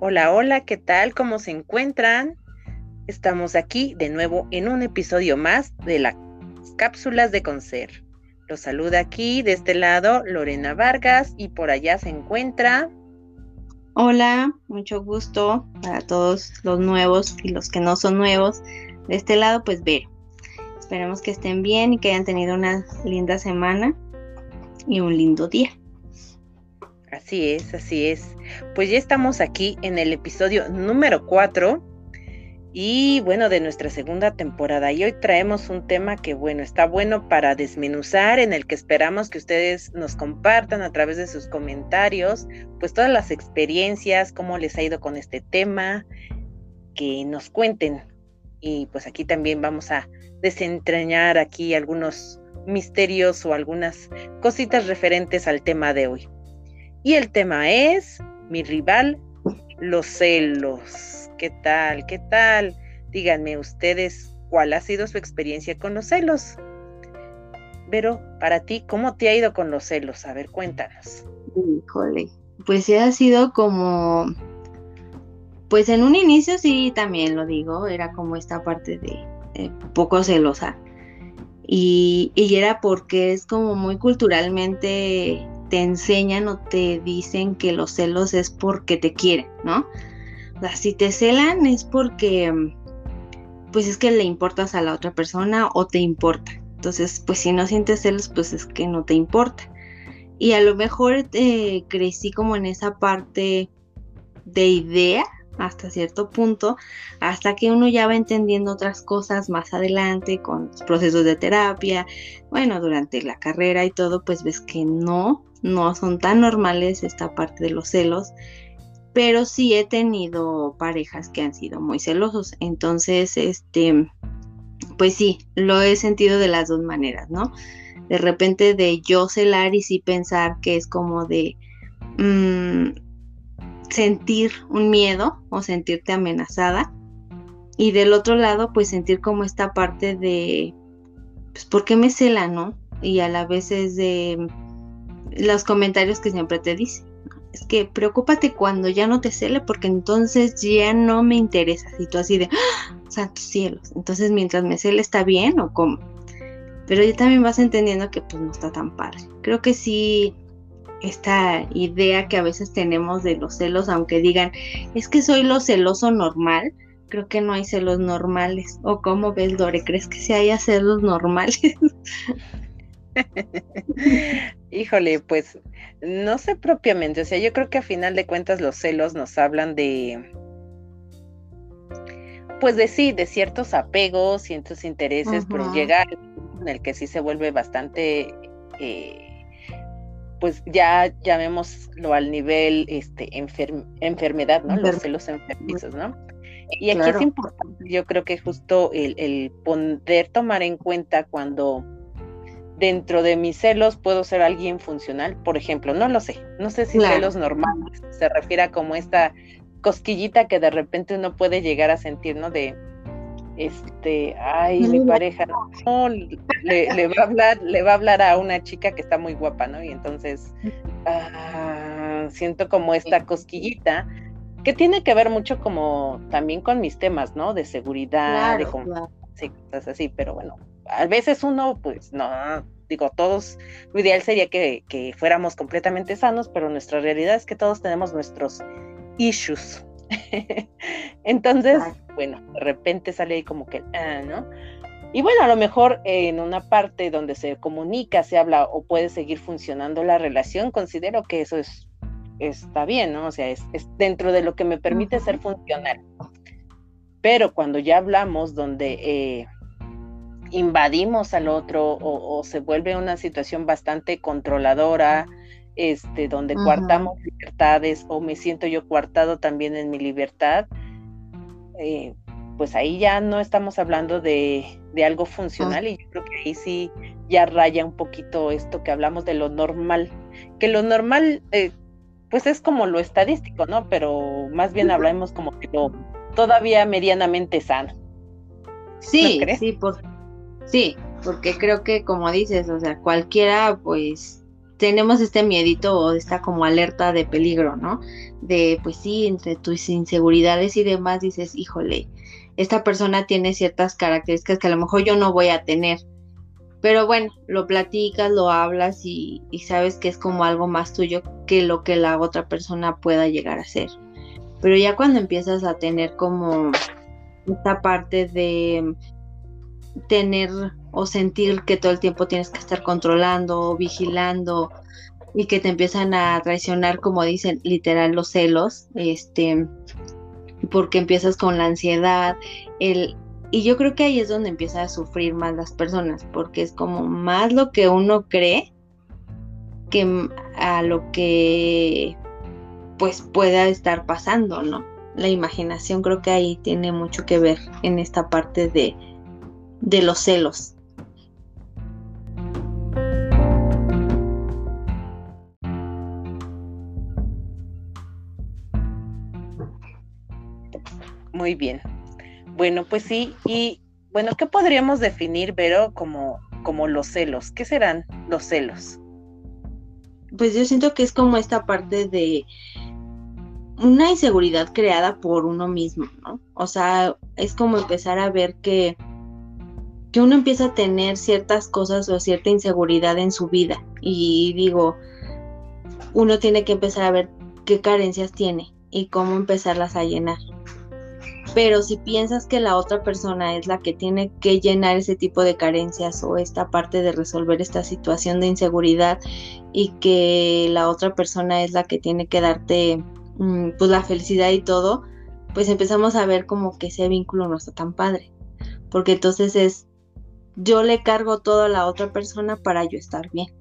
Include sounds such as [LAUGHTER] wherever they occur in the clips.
Hola, hola, ¿qué tal? ¿Cómo se encuentran? Estamos aquí de nuevo en un episodio más de las cápsulas de Concer. Los saluda aquí de este lado Lorena Vargas y por allá se encuentra. Hola, mucho gusto para todos los nuevos y los que no son nuevos. De este lado, pues Vero. Esperemos que estén bien y que hayan tenido una linda semana y un lindo día. Así es, así es. Pues ya estamos aquí en el episodio número 4 y bueno, de nuestra segunda temporada. Y hoy traemos un tema que bueno, está bueno para desmenuzar, en el que esperamos que ustedes nos compartan a través de sus comentarios, pues todas las experiencias, cómo les ha ido con este tema, que nos cuenten. Y pues aquí también vamos a desentrañar aquí algunos misterios o algunas cositas referentes al tema de hoy. Y el tema es mi rival, los celos. ¿Qué tal? ¿Qué tal? Díganme ustedes cuál ha sido su experiencia con los celos. Pero para ti, ¿cómo te ha ido con los celos? A ver, cuéntanos. Híjole, pues ha sido como, pues en un inicio sí, también lo digo, era como esta parte de poco celosa. Y, y era porque es como muy culturalmente te enseñan o te dicen que los celos es porque te quieren, ¿no? O sea, si te celan es porque, pues es que le importas a la otra persona o te importa. Entonces, pues si no sientes celos, pues es que no te importa. Y a lo mejor eh, crecí como en esa parte de idea hasta cierto punto, hasta que uno ya va entendiendo otras cosas más adelante con procesos de terapia, bueno, durante la carrera y todo, pues ves que no, no son tan normales esta parte de los celos, pero sí he tenido parejas que han sido muy celosos, entonces, este, pues sí, lo he sentido de las dos maneras, ¿no? De repente de yo celar y sí pensar que es como de mm, sentir un miedo o sentirte amenazada, y del otro lado, pues sentir como esta parte de, pues, ¿por qué me cela, no? Y a la vez es de los comentarios que siempre te dice. Es que preocúpate cuando ya no te cele porque entonces ya no me interesa. Y tú así de, ¡Ah! santos cielos. Entonces mientras me cele está bien o cómo. Pero ya también vas entendiendo que pues no está tan padre. Creo que sí, esta idea que a veces tenemos de los celos, aunque digan, es que soy lo celoso normal, creo que no hay celos normales. ¿O cómo ves, Dore? ¿Crees que sí haya celos normales? [LAUGHS] [LAUGHS] Híjole, pues no sé propiamente, o sea, yo creo que a final de cuentas los celos nos hablan de, pues de sí, de ciertos apegos, ciertos intereses, pero llega en el que sí se vuelve bastante, eh, pues ya llamémoslo al nivel este, enfermedad, ¿no? Los celos enfermizos, ¿no? Y aquí es importante, yo creo que justo el, el poder tomar en cuenta cuando dentro de mis celos puedo ser alguien funcional, por ejemplo, no lo sé, no sé si celos normales se refiere a como esta cosquillita que de repente uno puede llegar a sentir, ¿no? De, este, ay, mi pareja, no, le, va a hablar, le va a hablar a una chica que está muy guapa, ¿no? Y entonces ah, siento como esta cosquillita que tiene que ver mucho como también con mis temas, ¿no? De seguridad, de cosas así, pero bueno, a veces uno, pues no, digo, todos, lo ideal sería que, fuéramos completamente sanos, pero nuestra realidad es que todos tenemos nuestros issues. [LAUGHS] Entonces, bueno, de repente sale ahí como que, ah, ¿no? Y bueno, a lo mejor en una parte donde se comunica, se habla o puede seguir funcionando la relación, considero que eso es está bien, ¿no? O sea, es, dentro de lo que me permite ser funcional. Pero cuando ya hablamos donde eh, invadimos al otro o, se vuelve una situación bastante controladora, este, donde coartamos libertades o me siento yo coartado también en mi libertad, eh, pues ahí ya no estamos hablando de, algo funcional y yo creo que ahí sí ya raya un poquito esto que hablamos de lo normal, que lo normal eh, pues es como lo estadístico, ¿no? Pero más bien hablamos como que lo todavía medianamente sano. Sí, sí, por, Sí, porque creo que como dices, o sea, cualquiera pues tenemos este miedito o esta como alerta de peligro, ¿no? De, pues sí, entre tus inseguridades y demás dices, híjole, esta persona tiene ciertas características que a lo mejor yo no voy a tener. Pero bueno, lo platicas, lo hablas y, y sabes que es como algo más tuyo que lo que la otra persona pueda llegar a ser. Pero ya cuando empiezas a tener como esta parte de tener o sentir que todo el tiempo tienes que estar controlando, vigilando y que te empiezan a traicionar, como dicen literal los celos, este, porque empiezas con la ansiedad, el, y yo creo que ahí es donde empiezan a sufrir más las personas, porque es como más lo que uno cree que a lo que pues pueda estar pasando, ¿no? La imaginación creo que ahí tiene mucho que ver en esta parte de, de los celos. Muy bien. Bueno, pues sí, y bueno, ¿qué podríamos definir, Vero, como, como los celos? ¿Qué serán los celos? Pues yo siento que es como esta parte de una inseguridad creada por uno mismo, ¿no? O sea, es como empezar a ver que que uno empieza a tener ciertas cosas o cierta inseguridad en su vida. Y digo, uno tiene que empezar a ver qué carencias tiene y cómo empezarlas a llenar. Pero si piensas que la otra persona es la que tiene que llenar ese tipo de carencias o esta parte de resolver esta situación de inseguridad y que la otra persona es la que tiene que darte mm, pues la felicidad y todo, pues empezamos a ver como que ese vínculo no está tan padre. Porque entonces es yo le cargo todo a la otra persona para yo estar bien.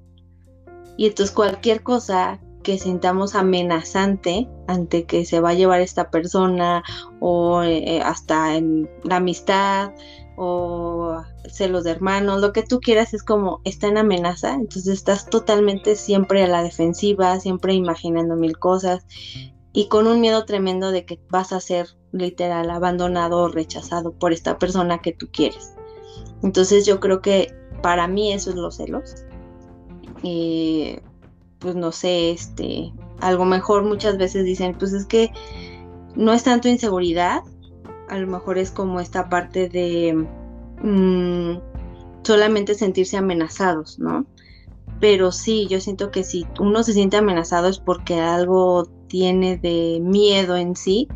Y entonces cualquier cosa que sintamos amenazante ante que se va a llevar esta persona o eh, hasta en la amistad o celos de hermanos, lo que tú quieras es como está en amenaza, entonces estás totalmente siempre a la defensiva, siempre imaginando mil cosas y con un miedo tremendo de que vas a ser literal abandonado o rechazado por esta persona que tú quieres. Entonces yo creo que para mí eso es los celos. Y pues no sé, este, algo mejor muchas veces dicen, pues es que no es tanto inseguridad, a lo mejor es como esta parte de mm, solamente sentirse amenazados, ¿no? Pero sí, yo siento que si uno se siente amenazado es porque algo tiene de miedo en sí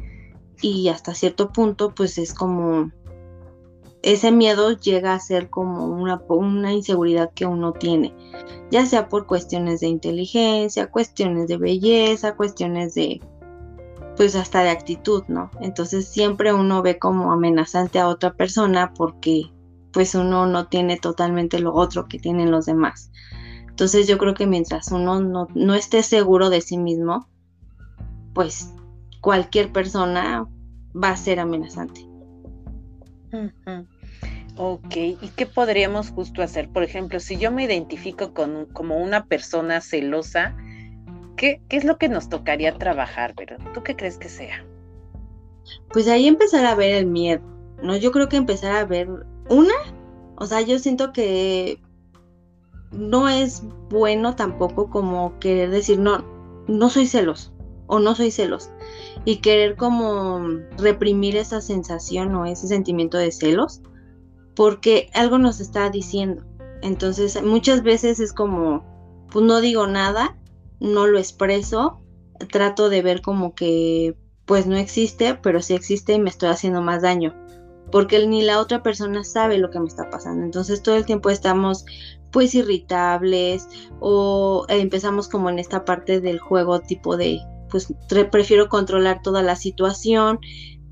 y hasta cierto punto pues es como ese miedo llega a ser como una, una inseguridad que uno tiene, ya sea por cuestiones de inteligencia, cuestiones de belleza, cuestiones de, pues hasta de actitud, ¿no? Entonces siempre uno ve como amenazante a otra persona porque pues uno no tiene totalmente lo otro que tienen los demás. Entonces yo creo que mientras uno no, no esté seguro de sí mismo, pues cualquier persona va a ser amenazante. Ok, ¿y qué podríamos justo hacer? Por ejemplo, si yo me identifico con, como una persona celosa, ¿qué, ¿qué, es lo que nos tocaría trabajar? Pero ¿tú qué crees que sea? Pues ahí empezar a ver el miedo, ¿no? Yo creo que empezar a ver una, o sea, yo siento que no es bueno tampoco como querer decir, no, no soy celos o no soy celos y querer como reprimir esa sensación o ese sentimiento de celos porque algo nos está diciendo. Entonces muchas veces es como, pues no digo nada, no lo expreso, trato de ver como que pues no existe, pero sí existe y me estoy haciendo más daño, porque ni la otra persona sabe lo que me está pasando. Entonces todo el tiempo estamos pues irritables o empezamos como en esta parte del juego tipo de pues prefiero controlar toda la situación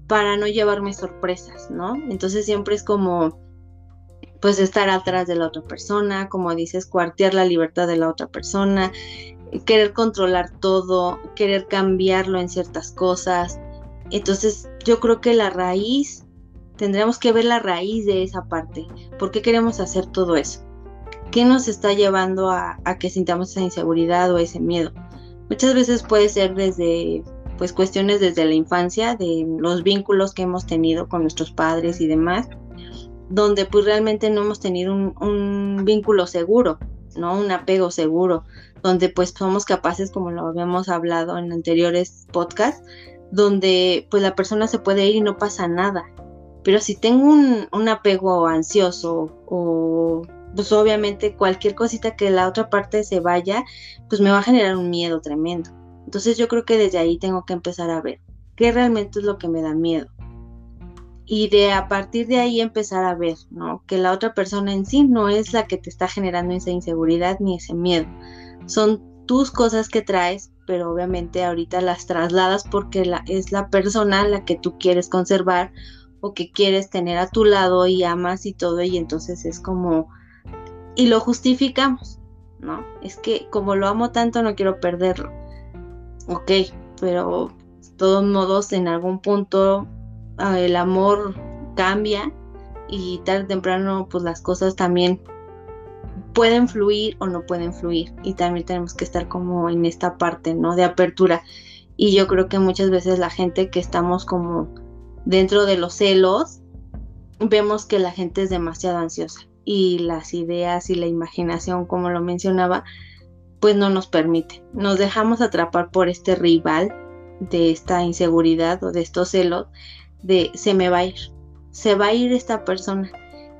para no llevarme sorpresas, ¿no? Entonces siempre es como pues estar atrás de la otra persona, como dices, cuartear la libertad de la otra persona, querer controlar todo, querer cambiarlo en ciertas cosas. Entonces yo creo que la raíz, tendríamos que ver la raíz de esa parte. ¿Por qué queremos hacer todo eso? ¿Qué nos está llevando a, a que sintamos esa inseguridad o ese miedo? Muchas veces puede ser desde pues cuestiones desde la infancia, de los vínculos que hemos tenido con nuestros padres y demás, donde pues realmente no hemos tenido un, vínculo seguro, ¿no? Un apego seguro, donde pues somos capaces, como lo habíamos hablado en anteriores podcasts, donde pues la persona se puede ir y no pasa nada. Pero si tengo un, un apego ansioso o pues obviamente cualquier cosita que la otra parte se vaya, pues me va a generar un miedo tremendo. Entonces yo creo que desde ahí tengo que empezar a ver qué realmente es lo que me da miedo. Y de a partir de ahí empezar a ver, ¿no? Que la otra persona en sí no es la que te está generando esa inseguridad ni ese miedo. Son tus cosas que traes, pero obviamente ahorita las trasladas porque la, es la persona la que tú quieres conservar o que quieres tener a tu lado y amas y todo, y entonces es como, y lo justificamos, ¿no? Es que como lo amo tanto no quiero perderlo. Ok, pero de todos modos en algún punto el amor cambia y tarde o temprano pues las cosas también pueden fluir o no pueden fluir y también tenemos que estar como en esta parte, ¿no? De apertura. Y yo creo que muchas veces la gente que estamos como dentro de los celos, vemos que la gente es demasiado ansiosa y las ideas y la imaginación, como lo mencionaba, pues no nos permite. Nos dejamos atrapar por este rival de esta inseguridad o de estos celos de se me va a ir, se va a ir esta persona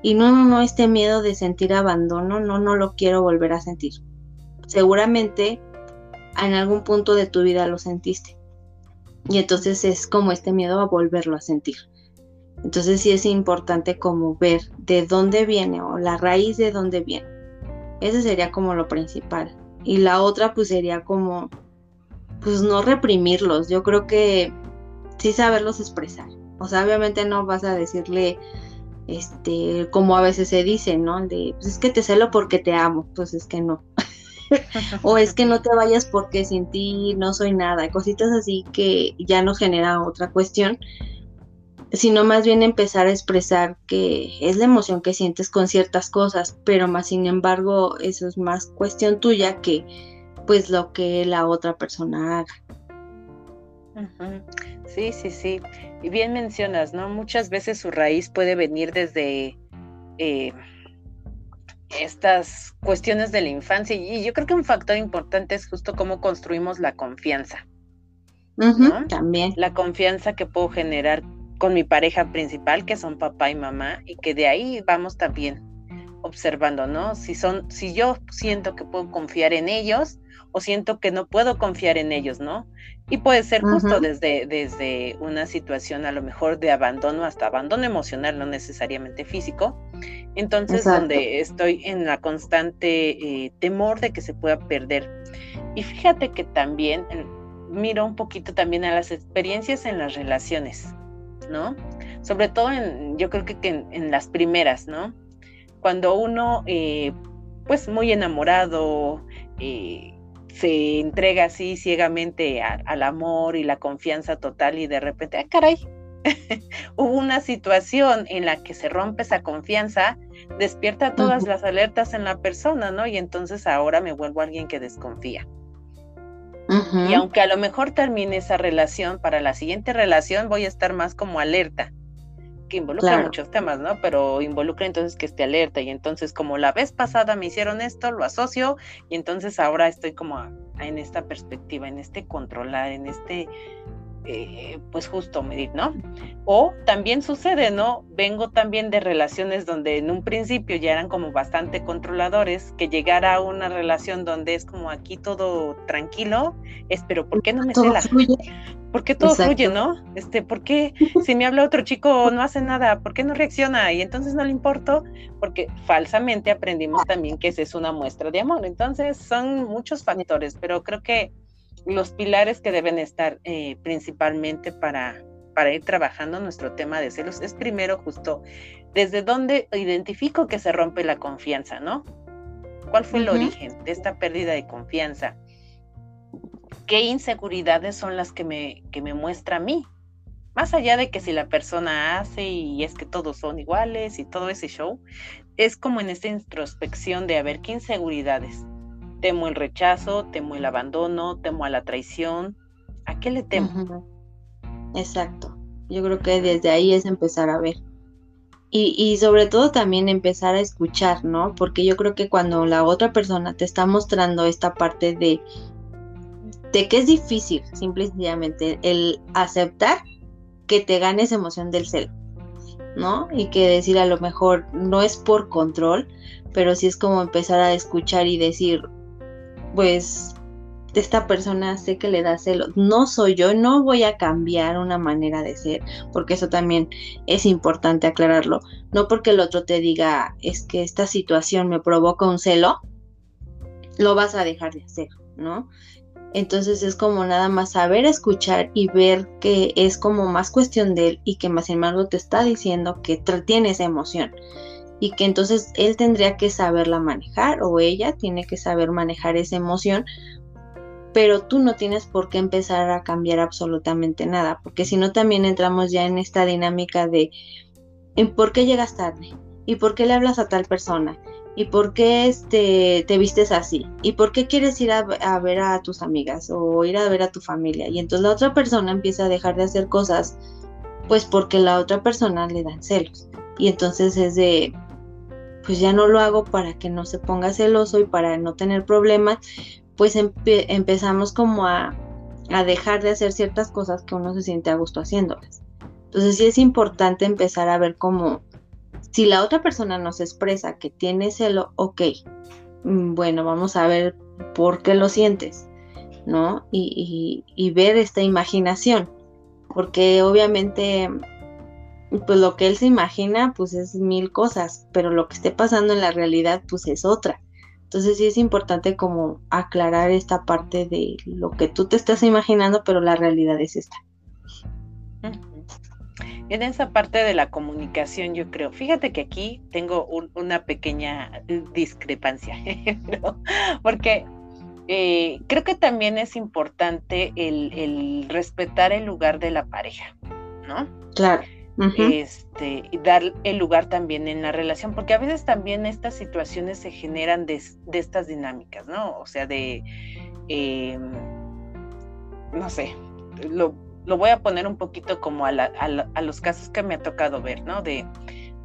y no, no, no, este miedo de sentir abandono, no, no lo quiero volver a sentir. Seguramente en algún punto de tu vida lo sentiste. Y entonces es como este miedo a volverlo a sentir. Entonces sí es importante como ver de dónde viene o la raíz de dónde viene. Ese sería como lo principal. Y la otra pues sería como, pues no reprimirlos. Yo creo que sí saberlos expresar. O sea, obviamente no vas a decirle, este, como a veces se dice, ¿no? De, pues es que te celo porque te amo, pues es que no. [LAUGHS] o es que no te vayas porque sin ti no soy nada, cositas así que ya no genera otra cuestión, sino más bien empezar a expresar que es la emoción que sientes con ciertas cosas, pero más sin embargo eso es más cuestión tuya que pues lo que la otra persona haga. Sí, sí, sí. Y bien mencionas, ¿no? Muchas veces su raíz puede venir desde eh, estas cuestiones de la infancia y yo creo que un factor importante es justo cómo construimos la confianza. también. La confianza que puedo generar con mi pareja principal, que son papá y mamá, y que de ahí vamos también observando, ¿no? Si son, si yo siento que puedo confiar en ellos o siento que no puedo confiar en ellos, ¿no? Y puede ser justo desde, desde una situación a lo mejor de abandono hasta abandono emocional, no necesariamente físico. Entonces, donde estoy en la constante eh, temor de que se pueda perder. Y fíjate que también eh, miro un poquito también a las experiencias en las relaciones, ¿no? Sobre todo en, yo creo que, en, las primeras, ¿no? Cuando uno, eh, pues muy enamorado, se entrega así ciegamente al amor y la confianza total y de repente, ah, caray, [LAUGHS] hubo una situación en la que se rompe esa confianza, despierta todas las alertas en la persona, ¿no? Y entonces ahora me vuelvo alguien que desconfía. Y aunque a lo mejor termine esa relación, para la siguiente relación voy a estar más como alerta que involucra muchos temas, ¿no? Pero involucra entonces que esté alerta y entonces como la vez pasada me hicieron esto, lo asocio y entonces ahora estoy como en esta perspectiva, en este controlar, en este eh, pues justo medir, ¿no? O también sucede, ¿no? Vengo también de relaciones donde en un principio ya eran como bastante controladores, que llegara a una relación donde es como aquí todo tranquilo, es pero ¿por qué no me cela? ¿Por qué todo fluye, no? Este, ¿por qué si me habla otro chico no hace nada? ¿Por qué no reacciona? Y entonces no le importo, porque falsamente aprendimos también que esa es una muestra de amor. Entonces son muchos factores, pero creo que los pilares que deben estar eh, principalmente para, para ir trabajando nuestro tema de celos es primero justo desde dónde identifico que se rompe la confianza, ¿no? ¿Cuál fue el origen de esta pérdida de confianza? ¿Qué inseguridades son las que me, que me muestra a mí? Más allá de que si la persona hace y es que todos son iguales y todo ese show, es como en esta introspección de a ver qué inseguridades Temo el rechazo, temo el abandono, temo a la traición. ¿A qué le temo? Exacto. Yo creo que desde ahí es empezar a ver. Y, y, sobre todo también empezar a escuchar, ¿no? Porque yo creo que cuando la otra persona te está mostrando esta parte de, de que es difícil, simple y sencillamente, el aceptar que te gane esa emoción del celo, ¿no? Y que decir a lo mejor no es por control, pero sí es como empezar a escuchar y decir, pues esta persona sé que le da celos, no soy yo, no voy a cambiar una manera de ser, porque eso también es importante aclararlo, no porque el otro te diga es que esta situación me provoca un celo, lo vas a dejar de hacer, ¿no? Entonces es como nada más saber escuchar y ver que es como más cuestión de él y que más embargo te está diciendo que tiene esa emoción y que entonces él tendría que saberla manejar o ella tiene que saber manejar esa emoción pero tú no tienes por qué empezar a cambiar absolutamente nada, porque si no también entramos ya en esta dinámica de ¿en por qué llegas tarde? ¿Y por qué le hablas a tal persona? ¿Y por qué este, te vistes así? ¿Y por qué quieres ir a, a, ver a tus amigas o ir a ver a tu familia? Y entonces la otra persona empieza a dejar de hacer cosas, pues porque la otra persona le dan celos. Y entonces es de, pues ya no lo hago para que no se ponga celoso y para no tener problemas, pues empezamos como a, dejar de hacer ciertas cosas que uno se siente a gusto haciéndolas. Entonces sí es importante empezar a ver cómo, si la otra persona nos expresa que tiene celo, ok, mm, bueno, vamos a ver por qué lo sientes, ¿no? Y ver esta imaginación, porque obviamente pues lo que él se imagina pues es mil cosas, pero lo que esté pasando en la realidad pues es otra. Entonces sí es importante como aclarar esta parte de lo que tú te estás imaginando, pero la realidad es esta. En esa parte de la comunicación, yo creo, fíjate que aquí tengo una pequeña discrepancia, [LAUGHS] porque eh, creo que también es importante el, el respetar el lugar de la pareja, ¿no? Claro este, y dar el lugar también en la relación, porque a veces también estas situaciones se generan de, estas dinámicas, ¿no? O sea, de, em, no sé, lo, voy a poner un poquito como a, los casos que me ha tocado ver, ¿no? De,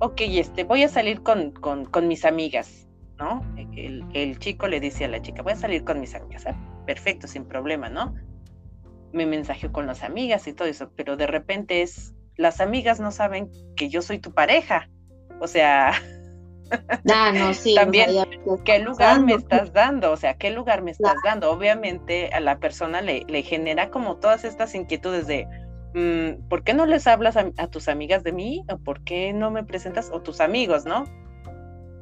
ok, este, voy a salir con, con, mis amigas, ¿no? El, el, chico le dice a la chica, voy a salir con mis amigas, ¿eh? perfecto, sin problema, ¿no? Me mensajeo con las amigas y todo eso, pero de repente es las amigas no saben que yo soy tu pareja. O sea, [LAUGHS] ah, no, sí, también, ¿qué lugar me estás dando? O sea, ¿qué lugar me estás dando? Obviamente a la persona le, le, genera como todas estas inquietudes de, mm, ¿por qué no les hablas a, tus amigas de mí? ¿O por qué no me presentas? O tus amigos, ¿no?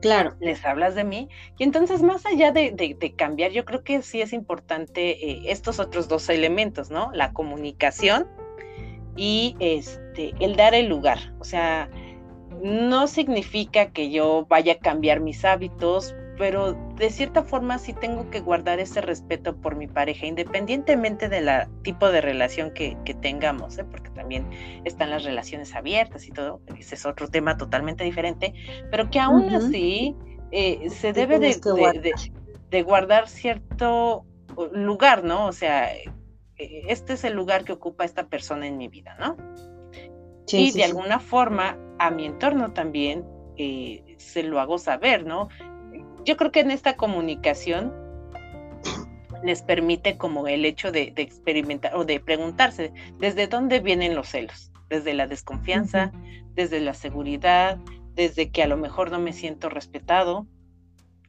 Claro. Les hablas de mí. Y entonces, más allá de, de, cambiar, yo creo que sí es importante eh, estos otros dos elementos, ¿no? La comunicación y este, el dar el lugar. O sea, no significa que yo vaya a cambiar mis hábitos, pero de cierta forma sí tengo que guardar ese respeto por mi pareja, independientemente del tipo de relación que, tengamos, ¿eh? porque también están las relaciones abiertas y todo, ese es otro tema totalmente diferente, pero que aún así eh, se debe de, de, guardar cierto lugar, ¿no? O sea, este es el lugar que ocupa esta persona en mi vida, ¿no? y de alguna forma a mi entorno también eh, se lo hago saber, ¿no? Yo creo que en esta comunicación [CLEARS THROAT] les permite como el hecho de, experimentar o de preguntarse desde dónde vienen los celos, desde la desconfianza, desde la seguridad, desde que a lo mejor no me siento respetado.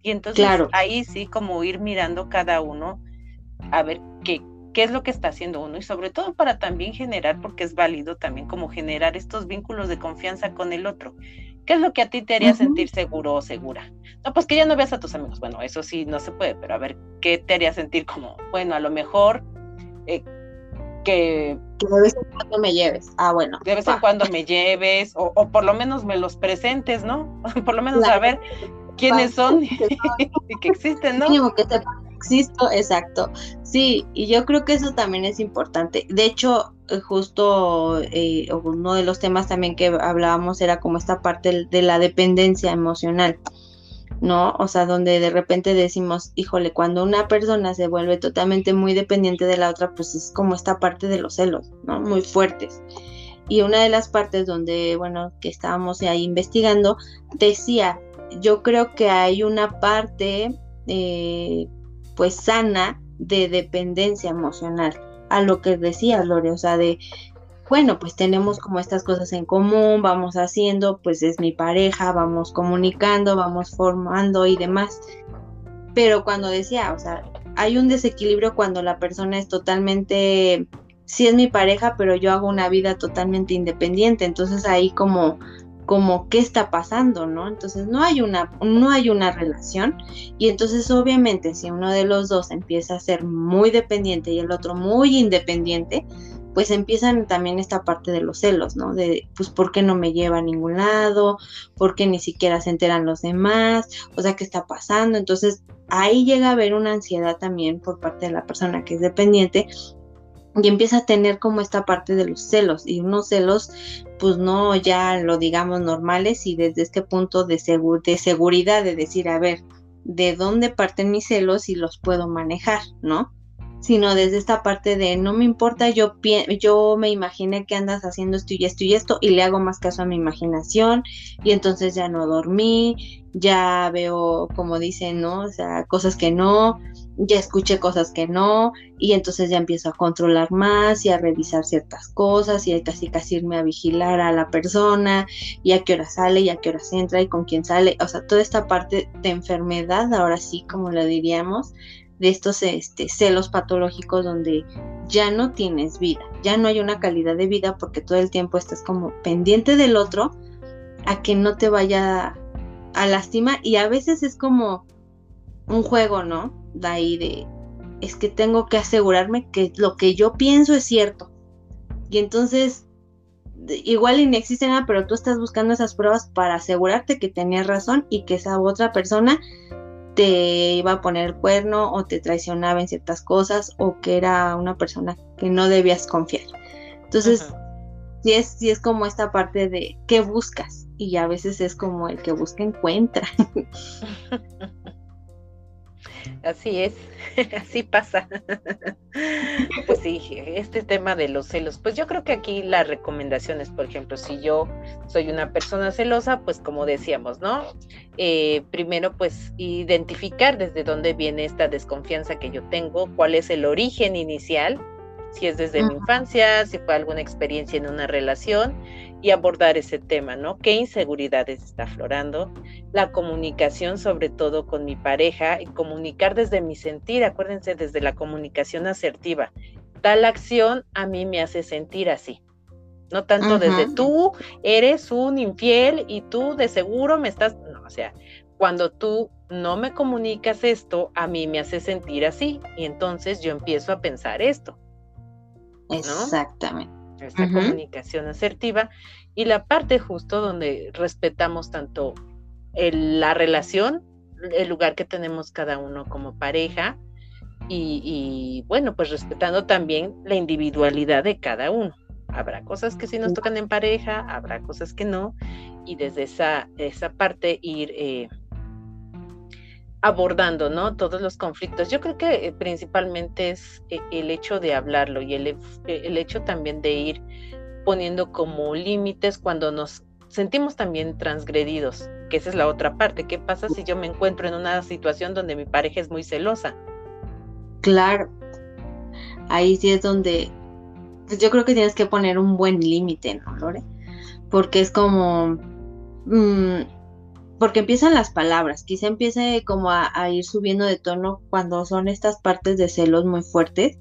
Y entonces ahí sí como ir mirando cada uno a ver qué, qué es lo que está haciendo uno y sobre todo para también generar, porque es válido también como generar estos vínculos de confianza con el otro. ¿Qué es lo que a ti te haría sentir seguro o segura? No, pues que ya no veas a tus amigos. Bueno, eso sí no se puede, pero a ver, ¿qué te haría sentir como, bueno, a lo mejor eh, que... Que de vez en cuando me lleves. Ah, bueno. De vez en cuando me lleves, o, por lo menos me los presentes, ¿no? [LAUGHS] por lo menos saber quiénes son [LAUGHS] [LAUGHS] y que existen, ¿no? que existo, exacto. Sí, y yo creo que eso también es importante. De hecho, eh, justo eh, uno de los temas también que hablábamos era como esta parte de la dependencia emocional, ¿no? O sea, donde de repente decimos, híjole, cuando una persona se vuelve totalmente muy dependiente de la otra, pues es como esta parte de los celos, ¿no? Muy fuertes. Y una de las partes donde, bueno, que estábamos ahí investigando, decía, yo creo que hay una parte, eh, pues, sana de dependencia emocional, a lo que decía Lore, o sea, de, bueno, pues tenemos como estas cosas en común, vamos haciendo, pues es mi pareja, vamos comunicando, vamos formando y demás. Pero cuando decía, o sea, hay un desequilibrio cuando la persona es totalmente, sí es mi pareja, pero yo hago una vida totalmente independiente, entonces ahí como como qué está pasando, ¿no? Entonces no hay una no hay una relación y entonces obviamente si uno de los dos empieza a ser muy dependiente y el otro muy independiente, pues empiezan también esta parte de los celos, ¿no? De, pues, ¿por qué no me lleva a ningún lado? ¿Por qué ni siquiera se enteran los demás? O sea, ¿qué está pasando? Entonces, ahí llega a haber una ansiedad también por parte de la persona que es dependiente y empieza a tener como esta parte de los celos y unos celos pues no ya lo digamos normales y desde este punto de, de seguridad de decir a ver de dónde parten mis celos y los puedo manejar, ¿no? Sino desde esta parte de no me importa, yo, yo me imaginé que andas haciendo esto y esto y esto y le hago más caso a mi imaginación y entonces ya no dormí, ya veo como dicen, ¿no? O sea, cosas que no, ya escuché cosas que no y entonces ya empiezo a controlar más y a revisar ciertas cosas y casi casi irme a vigilar a la persona y a qué hora sale y a qué hora entra y con quién sale, o sea, toda esta parte de enfermedad, ahora sí, como lo diríamos, de estos este, celos patológicos donde ya no tienes vida, ya no hay una calidad de vida porque todo el tiempo estás como pendiente del otro a que no te vaya a lastimar y a veces es como un juego, ¿no? De ahí de, es que tengo que asegurarme que lo que yo pienso es cierto. Y entonces, igual y no existe nada, pero tú estás buscando esas pruebas para asegurarte que tenías razón y que esa otra persona te iba a poner cuerno o te traicionaba en ciertas cosas o que era una persona que no debías confiar. Entonces, sí, es, sí es como esta parte de qué buscas y a veces es como el que busca encuentra. [LAUGHS] Así es, [LAUGHS] así pasa. [LAUGHS] Pues sí, este tema de los celos, pues yo creo que aquí la recomendación es, por ejemplo, si yo soy una persona celosa, pues como decíamos, ¿no? Eh, primero, pues identificar desde dónde viene esta desconfianza que yo tengo, cuál es el origen inicial, si es desde mi infancia, si fue alguna experiencia en una relación y abordar ese tema, ¿no? ¿Qué inseguridades está aflorando? La comunicación, sobre todo con mi pareja, y comunicar desde mi sentir, acuérdense, desde la comunicación asertiva. Tal acción a mí me hace sentir así. No tanto desde tú eres un infiel y tú de seguro me estás, no, o sea, cuando tú no me comunicas esto, a mí me hace sentir así y entonces yo empiezo a pensar esto. Exactamente. Esta comunicación asertiva y la parte justo donde respetamos tanto la relación, el lugar que tenemos cada uno como pareja y, bueno, pues respetando también la individualidad de cada uno. Habrá cosas que sí nos tocan en pareja, habrá cosas que no, y desde esa, esa parte ir eh, abordando, ¿no? Todos los conflictos. Yo creo que eh, principalmente es eh, el hecho de hablarlo y el, eh, el hecho también de ir poniendo como límites cuando nos sentimos también transgredidos, que esa es la otra parte. ¿Qué pasa si yo me encuentro en una situación donde mi pareja es muy celosa? Claro, ahí sí es donde pues yo creo que tienes que poner un buen límite, ¿no, Lore? Porque es como, mm, porque empiezan las palabras, quizá empiece como a, ir subiendo de tono cuando son estas partes de celos muy fuertes,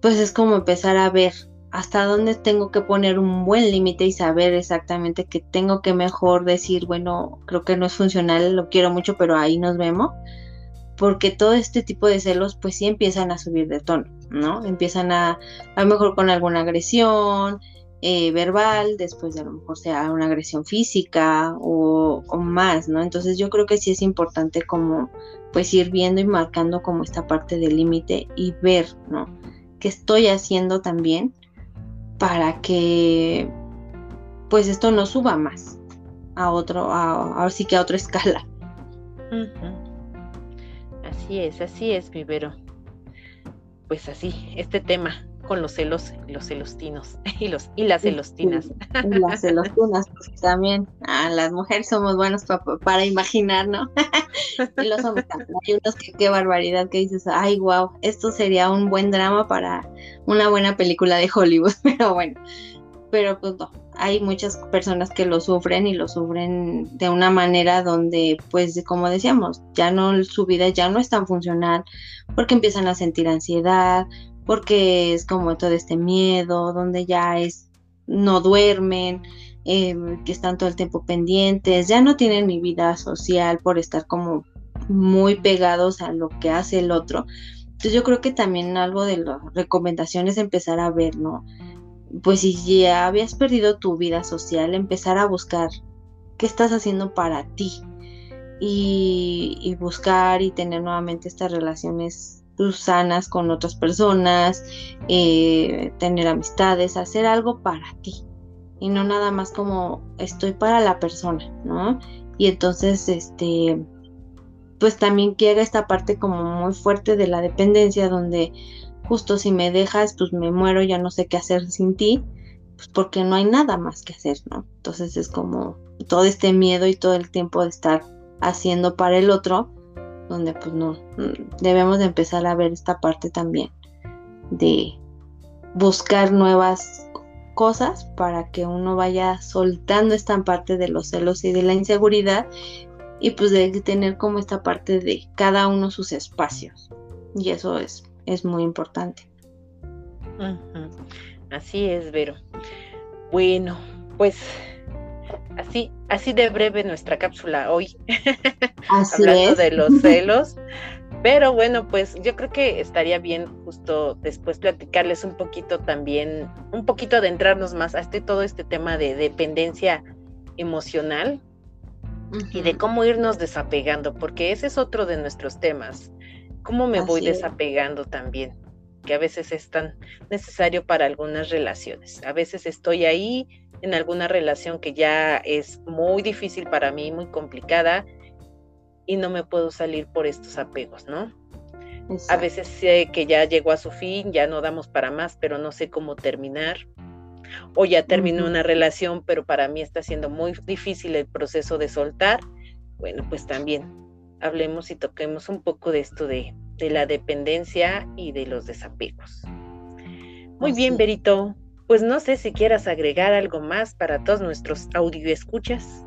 pues es como empezar a ver hasta dónde tengo que poner un buen límite y saber exactamente que tengo que mejor decir, bueno, creo que no es funcional, lo quiero mucho, pero ahí nos vemos, porque todo este tipo de celos pues sí empiezan a subir de tono, ¿no? Empiezan a, a lo mejor con alguna agresión, eh, verbal, después de a lo mejor sea una agresión física o, más, ¿no? Entonces yo creo que sí es importante como pues ir viendo y marcando como esta parte del límite y ver, ¿no? ¿Qué estoy haciendo también para que pues esto no suba más a otro, a, así que a otra [LAUGHS] escala. Así es, así es, mi Vero. Pues así, este tema con los celos, los celostinos [LAUGHS] y los y las celostinas. Y, las celostinas, pues también a las mujeres somos buenos para imaginar, ¿no? [LAUGHS] y los hombres también. Hay unos que qué barbaridad que dices, ay, wow, esto sería un buen drama para una buena película de Hollywood, [LAUGHS] pero bueno, pero pues no, hay muchas personas que lo sufren y lo sufren de una manera donde, pues, como decíamos, ya no, su vida ya no es tan funcional, porque empiezan a sentir ansiedad, porque es como todo este miedo, donde ya es, no duermen, em, que están todo el tiempo pendientes, ya no tienen ni vida social por estar como muy pegados a lo que hace el otro. Entonces yo creo que también algo de las recomendaciones es empezar a ver, ¿no? pues si ya habías perdido tu vida social, empezar a buscar qué estás haciendo para ti y, buscar y tener nuevamente estas relaciones pues, sanas con otras personas, eh, tener amistades, hacer algo para ti y no nada más como estoy para la persona, ¿no? Y entonces, este, pues también haga esta parte como muy fuerte de la dependencia donde justo si me dejas, pues me muero, ya no sé qué hacer sin ti, pues porque no hay nada más que hacer, ¿no? Entonces es como todo este miedo y todo el tiempo de estar haciendo para el otro, donde pues no, debemos de empezar a ver esta parte también de buscar nuevas cosas para que uno vaya soltando esta parte de los celos y de la inseguridad y pues de tener como esta parte de cada uno sus espacios y eso es es muy importante. Así es, Vero. Bueno, pues así, así de breve nuestra cápsula hoy. [LAUGHS] Así Hablando de los [LAUGHS] celos. Pero bueno, pues yo creo que estaría bien justo después platicarles un poquito también, un poquito adentrarnos más a este todo este tema de dependencia emocional y de cómo irnos desapegando, porque ese es otro de nuestros temas. ¿Cómo me voy desapegando también? Que a veces es tan necesario para algunas relaciones. A veces estoy ahí en alguna relación que ya es muy difícil para mí, muy complicada, y no me puedo salir por estos apegos, ¿no? A veces sé que ya llegó a su fin, ya no damos para más, pero no sé cómo terminar. O ya terminó una relación, pero para mí está siendo muy difícil el proceso de soltar. Bueno, pues también hablemos y toquemos un poco de esto de, la dependencia y de los desapegos. Muy bien, Berito. Pues no sé si quieras agregar algo más para todos nuestros audio escuchas.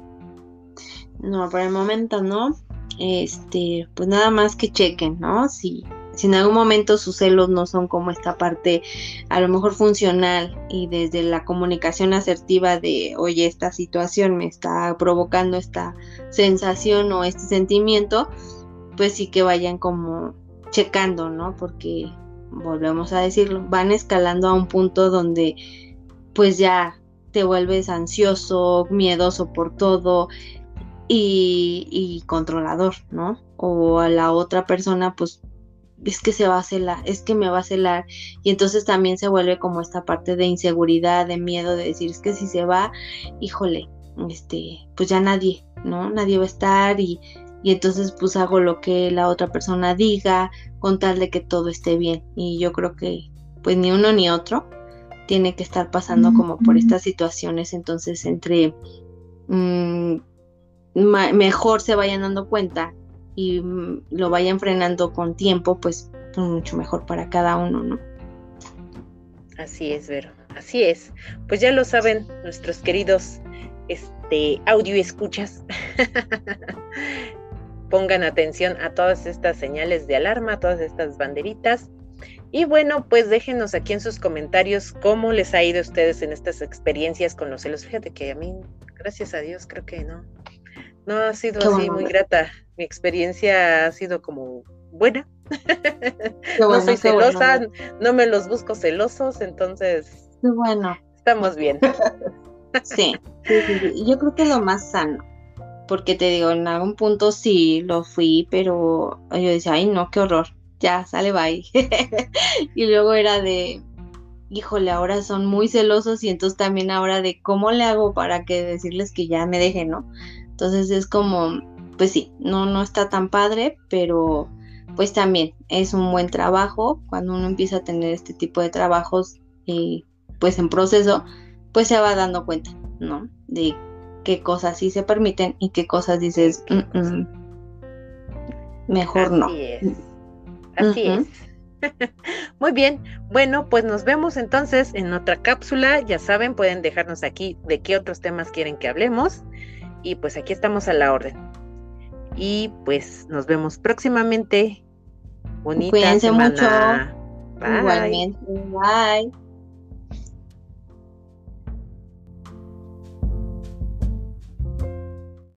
No, por el momento no. Este, pues nada más que chequen, ¿no? Si si en algún momento sus celos no son como esta parte a lo mejor funcional y desde la comunicación asertiva de, oye, esta situación me está provocando esta sensación o este sentimiento, pues sí que vayan como checando, ¿no? Porque, volvemos a decirlo, van escalando a un punto donde pues ya te vuelves ansioso, miedoso por todo y, y controlador, ¿no? O a la otra persona pues es que se va a celar, es que me va a celar. Y entonces también se vuelve como esta parte de inseguridad, de miedo, de decir, es que si se va, híjole, este, pues ya nadie, ¿no? Nadie va a estar y, y entonces pues hago lo que la otra persona diga, contarle que todo esté bien. Y yo creo que pues ni uno ni otro tiene que estar pasando como por estas situaciones, entonces entre mm, mejor se vayan dando cuenta y mm, lo vayan frenando con tiempo, pues mucho mejor para cada uno, ¿no? Así es, Vero, así es. Pues ya lo saben nuestros queridos este, audio escuchas. [LAUGHS] Pongan atención a todas estas señales de alarma, todas estas banderitas. Y bueno, pues déjenos aquí en sus comentarios cómo les ha ido a ustedes en estas experiencias con los celos. Fíjate que a mí, gracias a Dios, creo que no, no ha sido así muy grata. Mi experiencia ha sido como buena. [LAUGHS] no soy celosa, no me los busco celosos, entonces. bueno. Estamos bien. [LAUGHS] sí, yo creo que lo más sano. Porque te digo, en algún punto sí lo fui, pero yo decía, ay, no, qué horror. Ya, sale, bye. [LAUGHS] y luego era de, híjole, ahora son muy celosos y entonces también ahora de cómo le hago para que decirles que ya me dejen, ¿no? Entonces es como, pues sí, no, no está tan padre, pero pues también es un buen trabajo. Cuando uno empieza a tener este tipo de trabajos, y pues en proceso, pues se va dando cuenta, ¿no? De qué cosas sí se permiten y qué cosas dices, mm, mm, mejor no. Así es. [LAUGHS] Muy bien, bueno, pues nos vemos entonces en otra cápsula. Ya saben, pueden dejarnos aquí de qué otros temas quieren que hablemos. Y pues aquí estamos a la orden. Y pues nos vemos próximamente. Bonita Cuídense semana. mucho. Igualmente. Bye.